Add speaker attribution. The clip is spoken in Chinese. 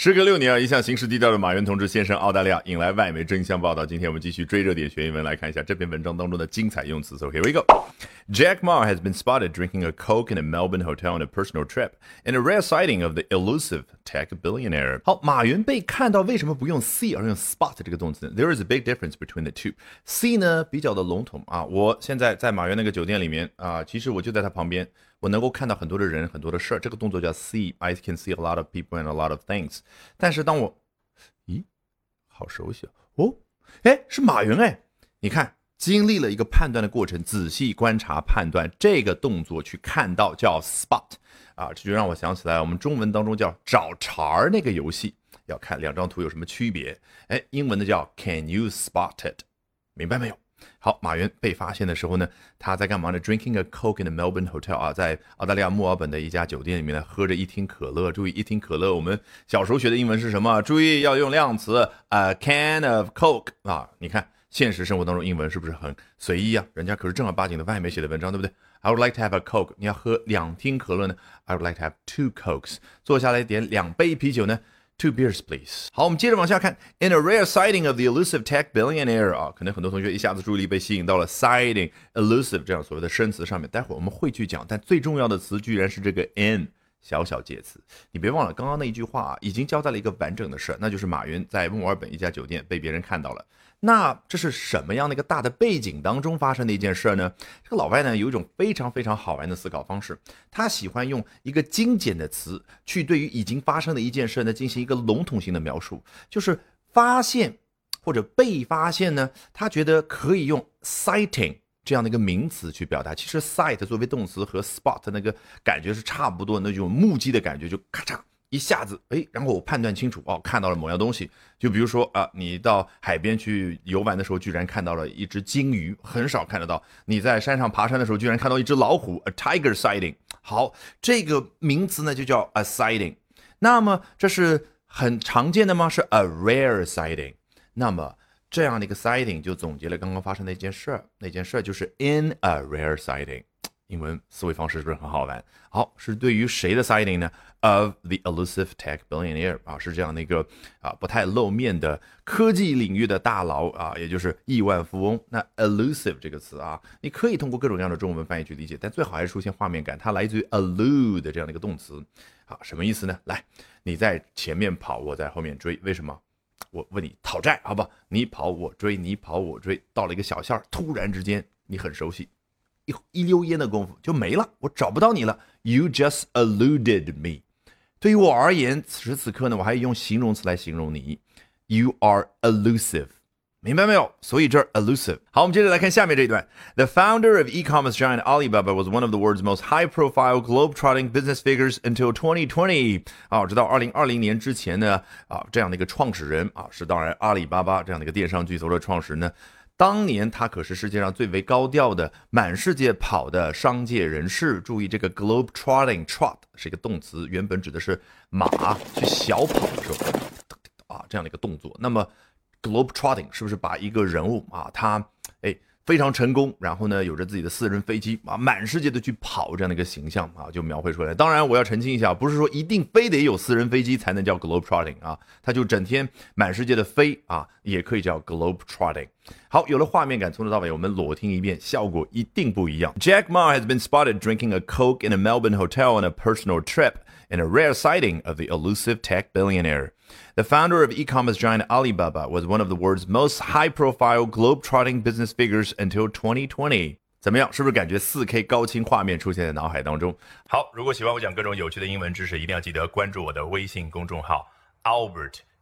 Speaker 1: 时隔六年啊，一向行事低调的马云同志现身澳大利亚，引来外媒争相报道。今天我们继续追热点学英文，来看一下这篇文章当中的精彩用词。So here we go. Jack Ma has been spotted drinking a Coke in a Melbourne hotel on a personal trip, in a rare sighting of the elusive tech billionaire. 好，马云被看到，为什么不用 see 而用 spot 这个动词呢？There is a big difference between the two. See 呢比较的笼统啊，我现在在马云那个酒店里面啊，其实我就在他旁边。我能够看到很多的人，很多的事儿，这个动作叫 see。I can see a lot of people and a lot of things。但是当我，咦，好熟悉哦，哎，是马云哎，你看，经历了一个判断的过程，仔细观察判断这个动作去看到叫 spot 啊，这就让我想起来我们中文当中叫找茬儿那个游戏，要看两张图有什么区别。哎，英文的叫 Can you spot it？明白没有？好，马云被发现的时候呢，他在干嘛呢？Drinking a Coke in the Melbourne hotel 啊，在澳大利亚墨尔本的一家酒店里面呢，喝着一听可乐。注意，一听可乐，我们小时候学的英文是什么？注意要用量词，a can of Coke 啊。你看，现实生活当中英文是不是很随意啊？人家可是正儿八经的外媒写的文章，对不对？I would like to have a Coke。你要喝两听可乐呢？I would like to have two Cokes。坐下来点两杯啤酒呢？Two beers, please。好，我们接着往下看。In a rare sighting of the elusive tech billionaire 啊，可能很多同学一下子注意力被吸引到了 sighting、elusive 这样所谓的生词上面。待会儿我们会去讲，但最重要的词居然是这个 in 小小介词。你别忘了，刚刚那一句话啊，已经交代了一个完整的事，那就是马云在墨尔本一家酒店被别人看到了。那这是什么样的一个大的背景当中发生的一件事呢？这个老外呢有一种非常非常好玩的思考方式，他喜欢用一个精简的词去对于已经发生的一件事呢进行一个笼统性的描述，就是发现或者被发现呢，他觉得可以用 sighting 这样的一个名词去表达。其实 sight 作为动词和 spot 那个感觉是差不多，那种目击的感觉就咔嚓。一下子，哎，然后我判断清楚，哦，看到了某样东西。就比如说啊，你到海边去游玩的时候，居然看到了一只鲸鱼，很少看得到。你在山上爬山的时候，居然看到一只老虎，a tiger sighting。好，这个名词呢就叫 a sighting。那么这是很常见的吗？是 a rare sighting。那么这样的一个 sighting 就总结了刚刚发生的一件事儿，那件事儿就是 in a rare sighting。英文思维方式是不是很好玩？好，是对于谁的 sighting 呢？Of the elusive tech billionaire 啊，是这样的一个啊不太露面的科技领域的大佬啊，也就是亿万富翁。那 elusive 这个词啊，你可以通过各种各样的中文翻译去理解，但最好还是出现画面感。它来自于 allude 这样的一个动词，啊，什么意思呢？来，你在前面跑，我在后面追，为什么？我问你讨债，好不？你跑我追，你跑我追，到了一个小巷，突然之间你很熟悉。一溜烟的功夫就没了，我找不到你了。You just eluded me。对于我而言，此时此刻呢，我还用形容词来形容你。You are elusive，明白没有？所以这儿 elusive。好，我们接着来看下面这一段。The founder of e-commerce giant Alibaba was one of the world's most high-profile globe-trotting business figures until 2020。啊，直到二零二零年之前呢，啊，这样的一个创始人啊，是当然阿里巴巴这样的一个电商巨头的创始人呢。当年他可是世界上最为高调的满世界跑的商界人士。注意，这个 globe trotting，trot 是一个动词，原本指的是马去小跑的时候，啊这样的一个动作。那么 globe trotting 是不是把一个人物啊，他哎？非常成功，然后呢，有着自己的私人飞机啊，满世界的去跑这样的一个形象啊，就描绘出来。当然，我要澄清一下，不是说一定非得有私人飞机才能叫 globe trotting 啊，他就整天满世界的飞啊，也可以叫 globe trotting。好，有了画面感，从头到尾我们裸听一遍，效果一定不一样。Jack Ma has been spotted drinking a Coke in a Melbourne hotel on a personal trip, in a rare sighting of the elusive tech billionaire. The founder of e-commerce giant Alibaba was one of the world's most high-profile globe-trotting business figures until 2020. 怎么样？是不是感觉 4K 高清画面出现在脑海当中？好，如果喜欢我讲各种有趣的英文知识，一定要记得关注我的微信公众号 Albert